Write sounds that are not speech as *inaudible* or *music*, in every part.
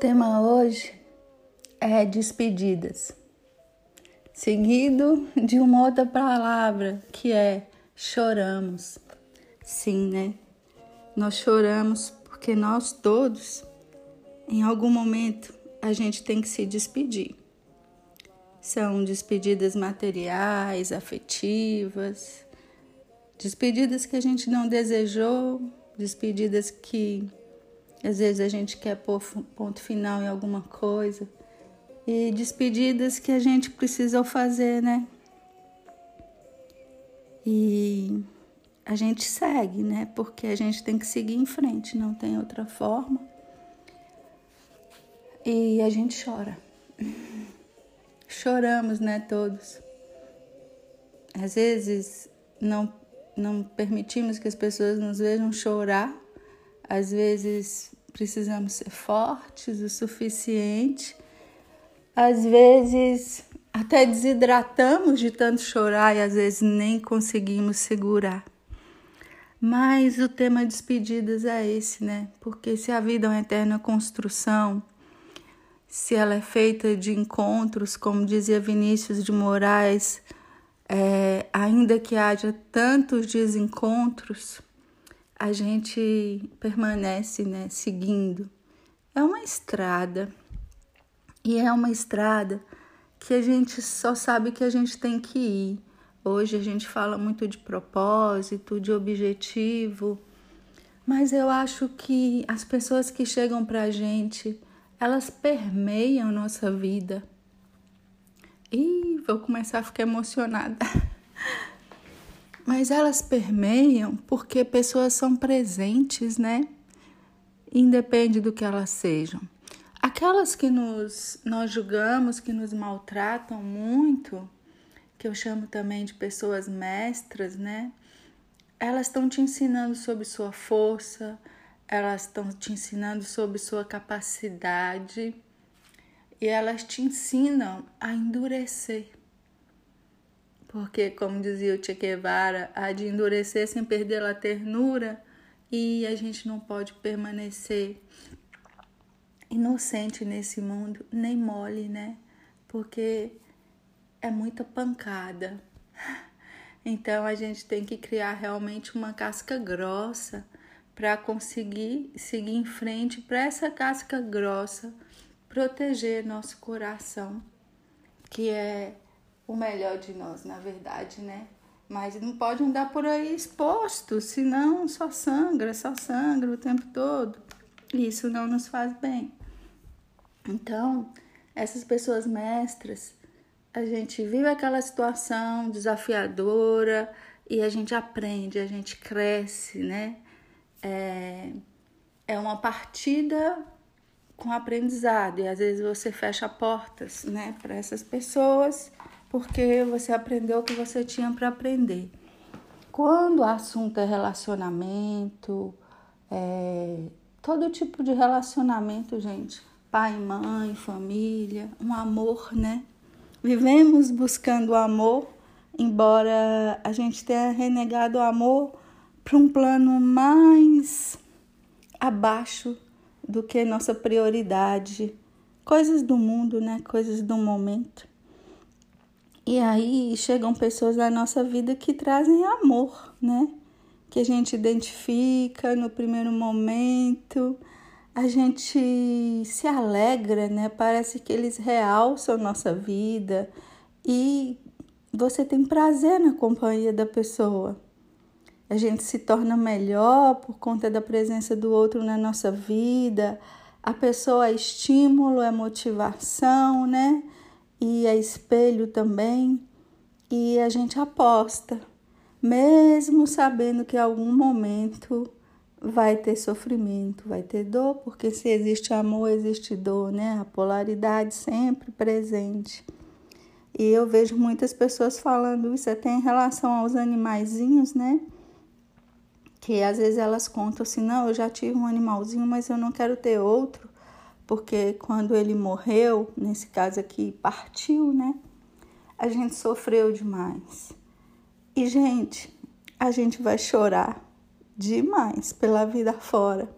Tema hoje é despedidas, seguido de uma outra palavra que é choramos. Sim, né? Nós choramos porque nós todos, em algum momento, a gente tem que se despedir. São despedidas materiais, afetivas, despedidas que a gente não desejou, despedidas que às vezes a gente quer pôr ponto final em alguma coisa. E despedidas que a gente precisa fazer, né? E a gente segue, né? Porque a gente tem que seguir em frente, não tem outra forma. E a gente chora. *laughs* Choramos, né, todos. Às vezes não não permitimos que as pessoas nos vejam chorar às vezes precisamos ser fortes o suficiente, às vezes até desidratamos de tanto chorar e às vezes nem conseguimos segurar. Mas o tema despedidas é esse, né? Porque se a vida é uma eterna construção, se ela é feita de encontros, como dizia Vinícius de Moraes, é, ainda que haja tantos desencontros, a gente permanece né, seguindo. É uma estrada e é uma estrada que a gente só sabe que a gente tem que ir. Hoje a gente fala muito de propósito, de objetivo, mas eu acho que as pessoas que chegam para a gente, elas permeiam nossa vida. E vou começar a ficar emocionada. *laughs* mas elas permeiam porque pessoas são presentes, né? Independe do que elas sejam. Aquelas que nos, nós julgamos, que nos maltratam muito, que eu chamo também de pessoas mestras, né? Elas estão te ensinando sobre sua força, elas estão te ensinando sobre sua capacidade e elas te ensinam a endurecer. Porque, como dizia o Che Guevara, há de endurecer sem perder a ternura e a gente não pode permanecer inocente nesse mundo, nem mole, né? Porque é muita pancada. Então a gente tem que criar realmente uma casca grossa para conseguir seguir em frente para essa casca grossa proteger nosso coração, que é o melhor de nós, na verdade, né? Mas não pode andar por aí exposto, senão só sangra, só sangra o tempo todo. Isso não nos faz bem. Então, essas pessoas mestras, a gente vive aquela situação desafiadora e a gente aprende, a gente cresce, né? É, é uma partida com aprendizado e às vezes você fecha portas, né, para essas pessoas porque você aprendeu o que você tinha para aprender. Quando o assunto é relacionamento, é, todo tipo de relacionamento, gente, pai, mãe, família, um amor, né? Vivemos buscando o amor, embora a gente tenha renegado o amor para um plano mais abaixo do que nossa prioridade. Coisas do mundo, né? Coisas do momento. E aí chegam pessoas na nossa vida que trazem amor, né? Que a gente identifica no primeiro momento, a gente se alegra, né? Parece que eles realçam nossa vida e você tem prazer na companhia da pessoa. A gente se torna melhor por conta da presença do outro na nossa vida. A pessoa é estímulo, é motivação, né? E é espelho também, e a gente aposta, mesmo sabendo que em algum momento vai ter sofrimento, vai ter dor, porque se existe amor, existe dor, né? A polaridade sempre presente. E eu vejo muitas pessoas falando isso até em relação aos animaizinhos, né? Que às vezes elas contam assim: não, eu já tive um animalzinho, mas eu não quero ter outro porque quando ele morreu, nesse caso aqui, partiu, né? A gente sofreu demais. E, gente, a gente vai chorar demais pela vida fora.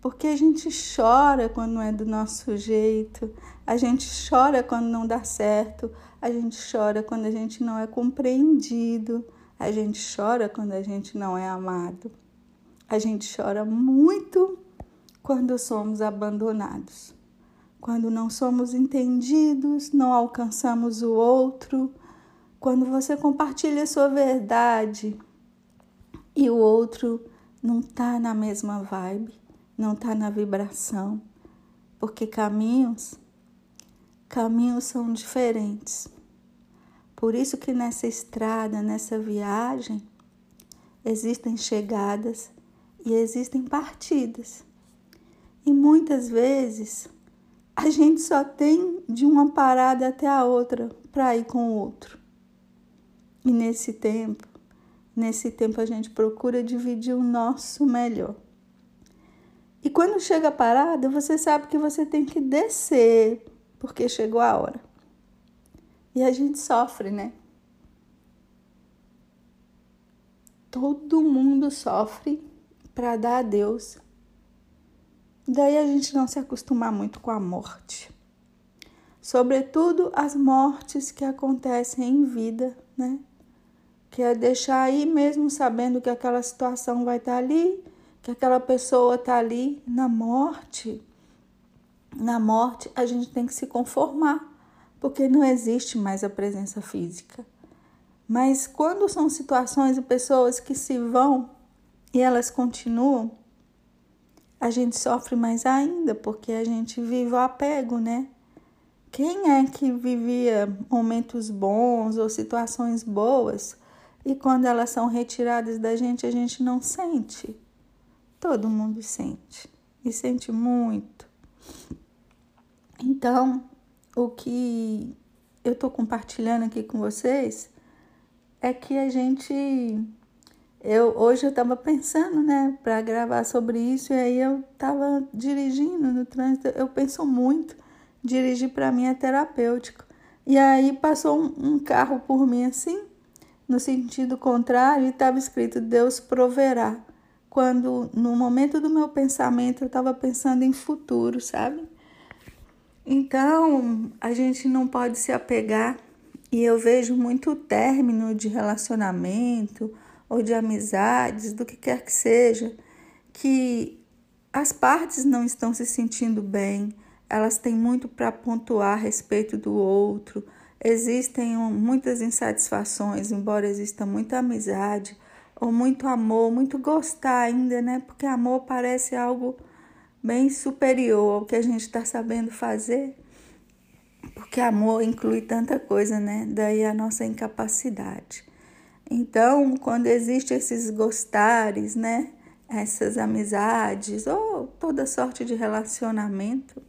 Porque a gente chora quando não é do nosso jeito, a gente chora quando não dá certo, a gente chora quando a gente não é compreendido, a gente chora quando a gente não é amado. A gente chora muito quando somos abandonados, quando não somos entendidos, não alcançamos o outro, quando você compartilha sua verdade e o outro não está na mesma vibe, não está na vibração, porque caminhos, caminhos são diferentes. Por isso que nessa estrada, nessa viagem, existem chegadas e existem partidas. E muitas vezes a gente só tem de uma parada até a outra para ir com o outro. E nesse tempo, nesse tempo a gente procura dividir o nosso melhor. E quando chega a parada, você sabe que você tem que descer, porque chegou a hora. E a gente sofre, né? Todo mundo sofre para dar a Deus. Daí a gente não se acostumar muito com a morte. Sobretudo as mortes que acontecem em vida, né? Que é deixar aí mesmo sabendo que aquela situação vai estar tá ali, que aquela pessoa está ali na morte. Na morte a gente tem que se conformar, porque não existe mais a presença física. Mas quando são situações e pessoas que se vão, e elas continuam, a gente sofre mais ainda, porque a gente vive o apego, né? Quem é que vivia momentos bons ou situações boas e quando elas são retiradas da gente, a gente não sente? Todo mundo sente e sente muito. Então, o que eu estou compartilhando aqui com vocês é que a gente eu hoje eu estava pensando, né, para gravar sobre isso e aí eu estava dirigindo no trânsito. Eu penso muito, dirigir para mim é terapêutico. E aí passou um, um carro por mim assim, no sentido contrário, e estava escrito Deus proverá. Quando no momento do meu pensamento eu estava pensando em futuro, sabe? Então a gente não pode se apegar e eu vejo muito término de relacionamento ou de amizades, do que quer que seja, que as partes não estão se sentindo bem, elas têm muito para pontuar a respeito do outro, existem muitas insatisfações, embora exista muita amizade ou muito amor, muito gostar ainda, né? Porque amor parece algo bem superior ao que a gente está sabendo fazer, porque amor inclui tanta coisa, né? Daí a nossa incapacidade. Então, quando existe esses gostares, né, essas amizades ou toda sorte de relacionamento,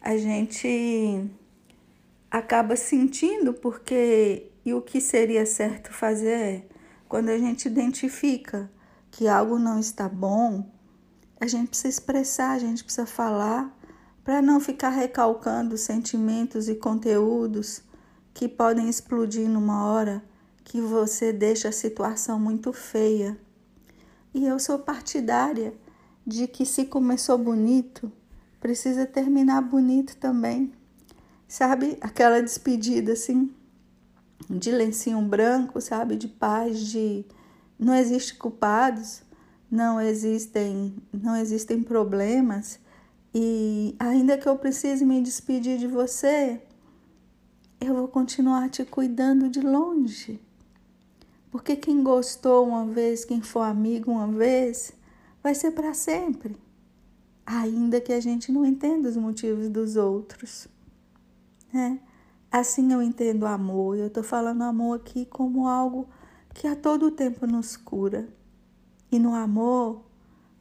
a gente acaba sentindo porque e o que seria certo fazer é quando a gente identifica que algo não está bom, a gente precisa expressar, a gente precisa falar para não ficar recalcando sentimentos e conteúdos que podem explodir numa hora que você deixa a situação muito feia. E eu sou partidária de que se começou bonito, precisa terminar bonito também. Sabe, aquela despedida assim, de lencinho branco, sabe, de paz, de não existe culpados, não existem, não existem problemas. E ainda que eu precise me despedir de você, eu vou continuar te cuidando de longe. Porque quem gostou uma vez, quem for amigo uma vez, vai ser para sempre. Ainda que a gente não entenda os motivos dos outros. Né? Assim eu entendo o amor. Eu estou falando amor aqui como algo que a todo tempo nos cura. E no amor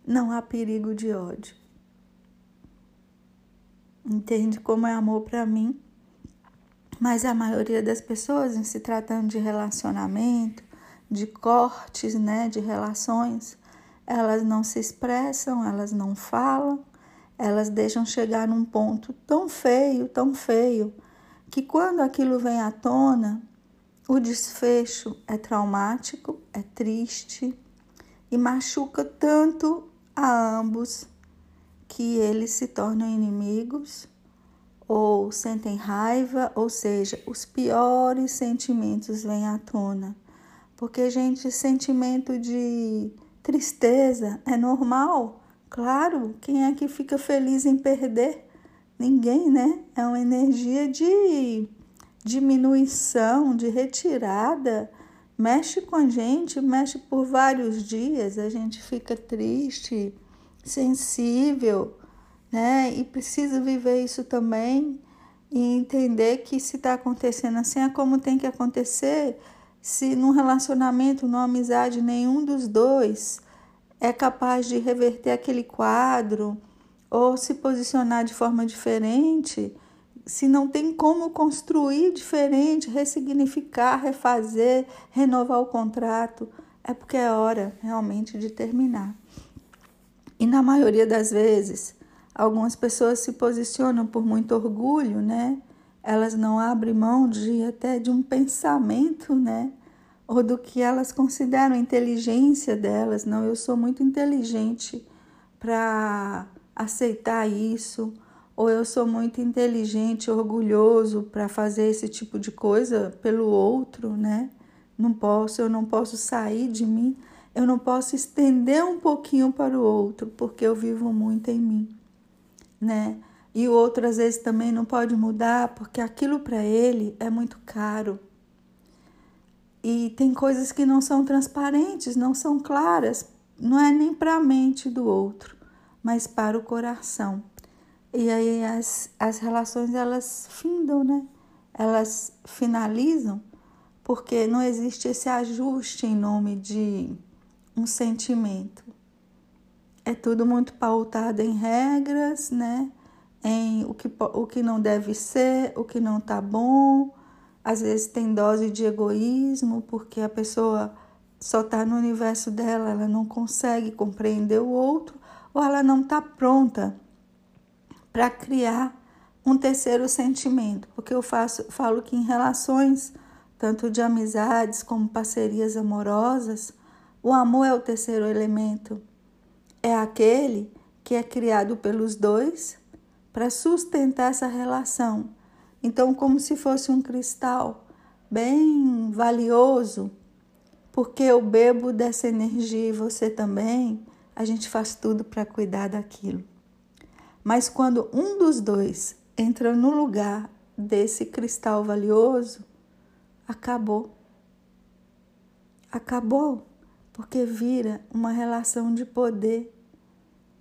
não há perigo de ódio. Entende como é amor para mim? Mas a maioria das pessoas, em se tratando de relacionamento, de cortes, né, de relações, elas não se expressam, elas não falam, elas deixam chegar num ponto tão feio, tão feio, que quando aquilo vem à tona, o desfecho é traumático, é triste e machuca tanto a ambos que eles se tornam inimigos ou sentem raiva, ou seja, os piores sentimentos vêm à tona. Porque, gente, sentimento de tristeza é normal. Claro, quem é que fica feliz em perder? Ninguém, né? É uma energia de diminuição, de retirada. Mexe com a gente, mexe por vários dias, a gente fica triste, sensível, né? E precisa viver isso também e entender que se está acontecendo assim é como tem que acontecer. Se num relacionamento, numa amizade, nenhum dos dois é capaz de reverter aquele quadro ou se posicionar de forma diferente, se não tem como construir diferente, ressignificar, refazer, renovar o contrato, é porque é hora realmente de terminar. E na maioria das vezes, Algumas pessoas se posicionam por muito orgulho, né? Elas não abrem mão de até de um pensamento, né? Ou do que elas consideram inteligência delas. Não, eu sou muito inteligente para aceitar isso, ou eu sou muito inteligente, orgulhoso para fazer esse tipo de coisa pelo outro, né? Não posso, eu não posso sair de mim, eu não posso estender um pouquinho para o outro, porque eu vivo muito em mim né? E o outro às vezes também não pode mudar porque aquilo para ele é muito caro. E tem coisas que não são transparentes, não são claras, não é nem para a mente do outro, mas para o coração. E aí as, as relações elas findam, né? Elas finalizam porque não existe esse ajuste em nome de um sentimento é tudo muito pautado em regras, né? Em o que, o que não deve ser, o que não tá bom. Às vezes tem dose de egoísmo, porque a pessoa só está no universo dela, ela não consegue compreender o outro, ou ela não está pronta para criar um terceiro sentimento. Porque eu faço, falo que em relações, tanto de amizades como parcerias amorosas, o amor é o terceiro elemento é aquele que é criado pelos dois para sustentar essa relação. Então, como se fosse um cristal bem valioso, porque eu bebo dessa energia e você também, a gente faz tudo para cuidar daquilo. Mas quando um dos dois entra no lugar desse cristal valioso, acabou. Acabou porque vira uma relação de poder.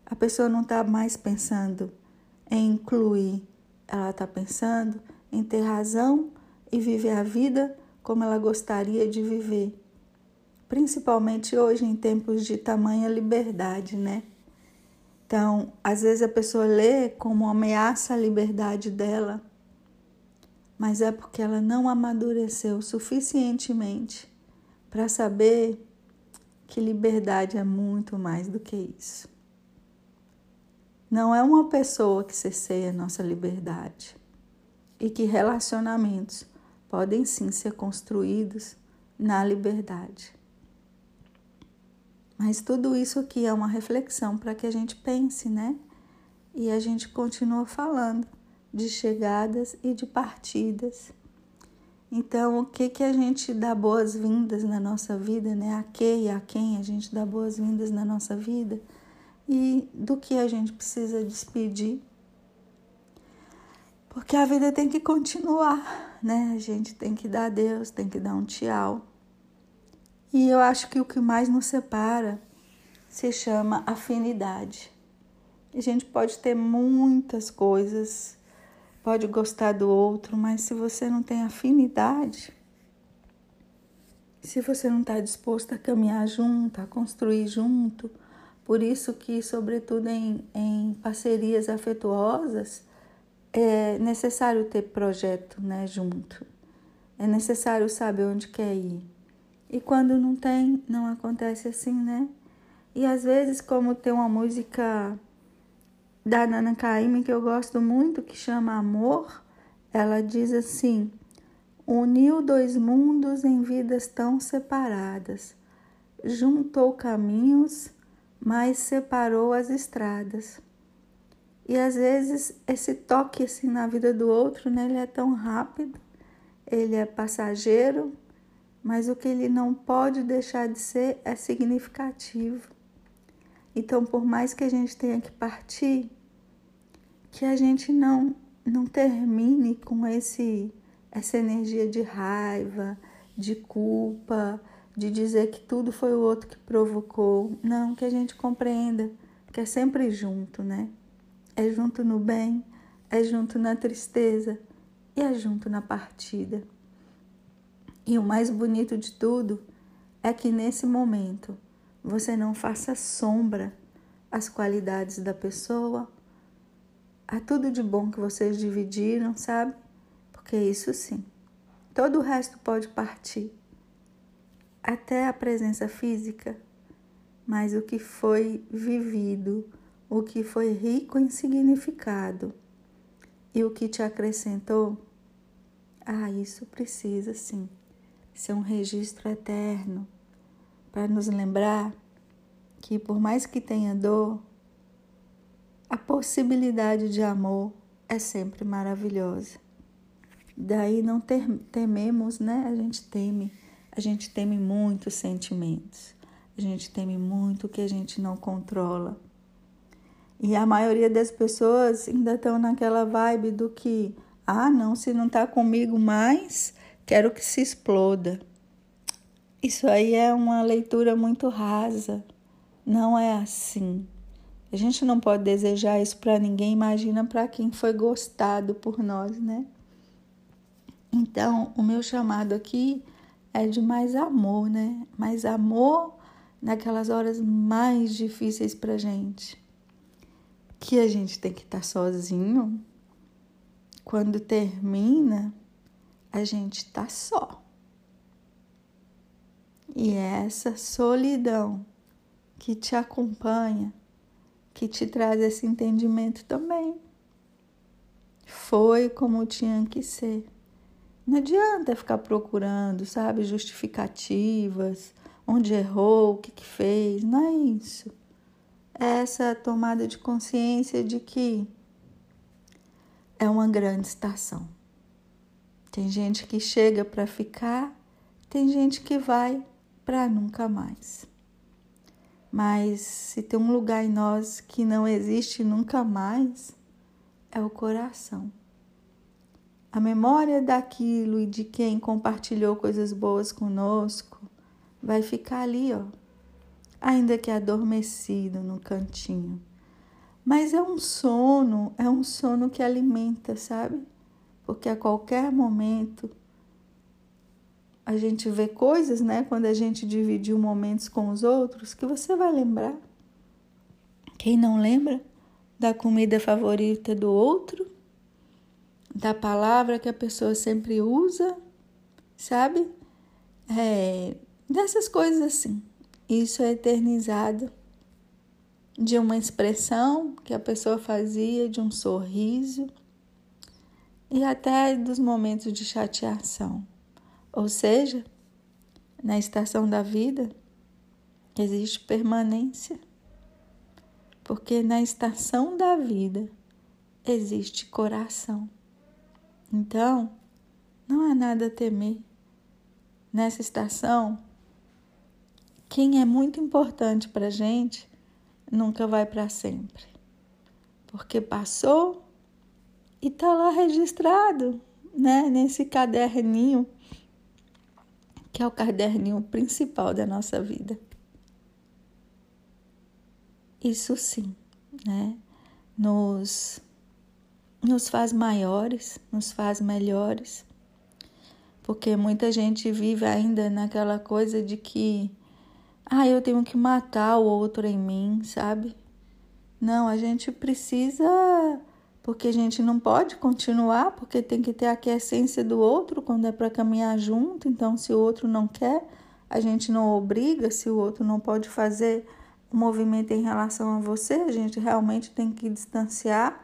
A pessoa não está mais pensando em incluir, ela está pensando em ter razão e viver a vida como ela gostaria de viver. Principalmente hoje, em tempos de tamanha liberdade, né? Então, às vezes a pessoa lê como ameaça à liberdade dela, mas é porque ela não amadureceu suficientemente para saber que liberdade é muito mais do que isso. Não é uma pessoa que cerceia nossa liberdade e que relacionamentos podem sim ser construídos na liberdade. Mas tudo isso aqui é uma reflexão para que a gente pense, né? E a gente continua falando de chegadas e de partidas então, o que que a gente dá boas-vindas na nossa vida, né? A que e a quem a gente dá boas-vindas na nossa vida e do que a gente precisa despedir. Porque a vida tem que continuar, né? A gente tem que dar adeus, tem que dar um tchau. E eu acho que o que mais nos separa se chama afinidade. A gente pode ter muitas coisas pode gostar do outro, mas se você não tem afinidade, se você não está disposto a caminhar junto, a construir junto, por isso que, sobretudo em, em parcerias afetuosas, é necessário ter projeto né, junto. É necessário saber onde quer ir. E quando não tem, não acontece assim, né? E às vezes, como tem uma música da Nana Caymmi que eu gosto muito, que chama Amor, ela diz assim: uniu dois mundos em vidas tão separadas, juntou caminhos, mas separou as estradas. E às vezes esse toque assim na vida do outro, né, ele é tão rápido, ele é passageiro, mas o que ele não pode deixar de ser é significativo. Então, por mais que a gente tenha que partir, que a gente não não termine com esse essa energia de raiva, de culpa, de dizer que tudo foi o outro que provocou. Não, que a gente compreenda que é sempre junto, né? É junto no bem, é junto na tristeza e é junto na partida. E o mais bonito de tudo é que nesse momento você não faça sombra às qualidades da pessoa, a tudo de bom que vocês dividiram, sabe? Porque isso sim, todo o resto pode partir, até a presença física, mas o que foi vivido, o que foi rico em significado e o que te acrescentou, ah, isso precisa sim ser um registro eterno para nos lembrar que, por mais que tenha dor, a possibilidade de amor é sempre maravilhosa. Daí não tememos, né? A gente teme, a gente teme muitos sentimentos, a gente teme muito o que a gente não controla. E a maioria das pessoas ainda estão naquela vibe do que, ah, não, se não está comigo mais, quero que se exploda. Isso aí é uma leitura muito rasa. Não é assim. A gente não pode desejar isso para ninguém, imagina para quem foi gostado por nós, né? Então, o meu chamado aqui é de mais amor, né? Mais amor naquelas horas mais difíceis pra gente. Que a gente tem que estar tá sozinho. Quando termina, a gente está só. E é essa solidão que te acompanha, que te traz esse entendimento também. Foi como tinha que ser. Não adianta ficar procurando, sabe, justificativas, onde errou, o que, que fez. Não é isso. É essa tomada de consciência de que é uma grande estação. Tem gente que chega para ficar, tem gente que vai para nunca mais. Mas se tem um lugar em nós que não existe nunca mais, é o coração. A memória daquilo e de quem compartilhou coisas boas conosco vai ficar ali, ó, ainda que adormecido no cantinho. Mas é um sono, é um sono que alimenta, sabe? porque a qualquer momento a gente vê coisas, né, quando a gente dividiu momentos com os outros, que você vai lembrar. Quem não lembra da comida favorita do outro, da palavra que a pessoa sempre usa, sabe? É, dessas coisas assim. Isso é eternizado de uma expressão que a pessoa fazia, de um sorriso e até dos momentos de chateação. Ou seja, na estação da vida existe permanência, porque na estação da vida existe coração. Então, não há nada a temer. Nessa estação, quem é muito importante para a gente nunca vai para sempre, porque passou e tá lá registrado, né, nesse caderninho, que é o caderninho principal da nossa vida. Isso sim, né, nos nos faz maiores, nos faz melhores. Porque muita gente vive ainda naquela coisa de que ah, eu tenho que matar o outro em mim, sabe? Não, a gente precisa porque a gente não pode continuar, porque tem que ter aqui a essência do outro quando é para caminhar junto. Então, se o outro não quer, a gente não obriga, se o outro não pode fazer o movimento em relação a você, a gente realmente tem que distanciar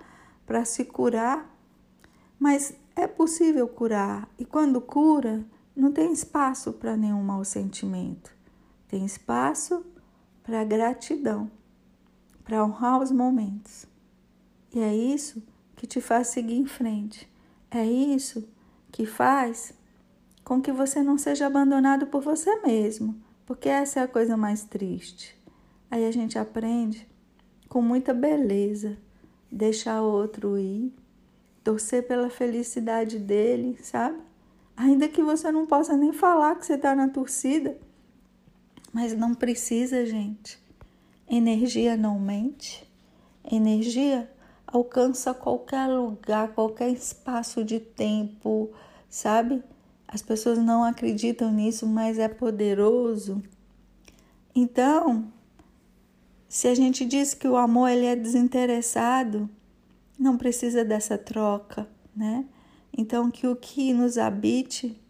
para se curar. Mas é possível curar, e quando cura, não tem espaço para nenhum mau sentimento, tem espaço para gratidão, para honrar os momentos. E é isso que te faz seguir em frente. É isso que faz com que você não seja abandonado por você mesmo, porque essa é a coisa mais triste. Aí a gente aprende com muita beleza deixar outro ir, torcer pela felicidade dele, sabe? Ainda que você não possa nem falar que você está na torcida, mas não precisa, gente. Energia não mente. Energia alcança qualquer lugar, qualquer espaço de tempo, sabe? As pessoas não acreditam nisso, mas é poderoso. Então, se a gente diz que o amor ele é desinteressado, não precisa dessa troca, né? Então, que o que nos habite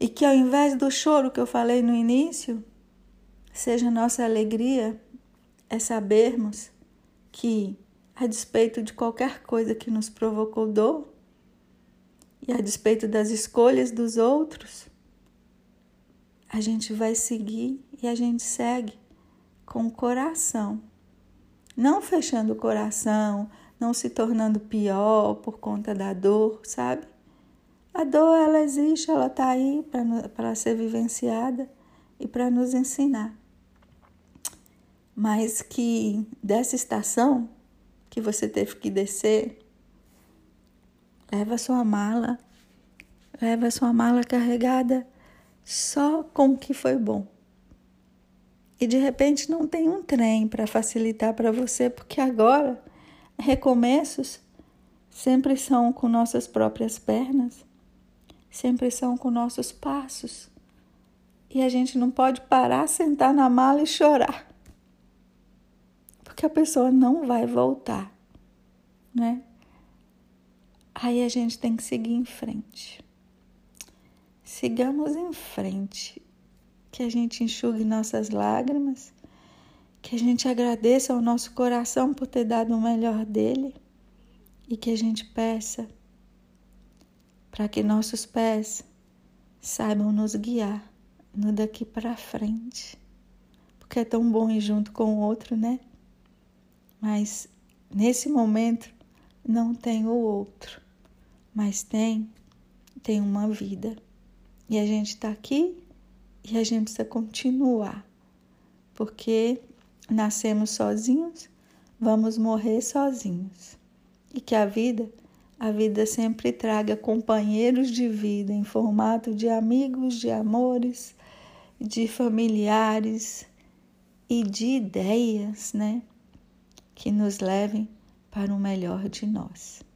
e que ao invés do choro que eu falei no início, seja nossa alegria é sabermos que, a despeito de qualquer coisa que nos provocou dor, e a despeito das escolhas dos outros, a gente vai seguir e a gente segue com o coração. Não fechando o coração, não se tornando pior por conta da dor, sabe? A dor, ela existe, ela está aí para ser vivenciada e para nos ensinar. Mas que dessa estação que você teve que descer, leva sua mala, leva sua mala carregada só com o que foi bom. E de repente não tem um trem para facilitar para você, porque agora recomeços sempre são com nossas próprias pernas, sempre são com nossos passos. E a gente não pode parar, sentar na mala e chorar. Porque a pessoa não vai voltar, né? Aí a gente tem que seguir em frente. Sigamos em frente. Que a gente enxugue nossas lágrimas que a gente agradeça ao nosso coração por ter dado o melhor dele e que a gente peça para que nossos pés saibam nos guiar no daqui para frente. Porque é tão bom ir junto com o outro, né? Mas nesse momento não tem o outro, mas tem tem uma vida. E a gente está aqui e a gente precisa continuar. Porque nascemos sozinhos, vamos morrer sozinhos. E que a vida, a vida sempre traga companheiros de vida em formato de amigos, de amores, de familiares e de ideias, né? Que nos levem para o melhor de nós.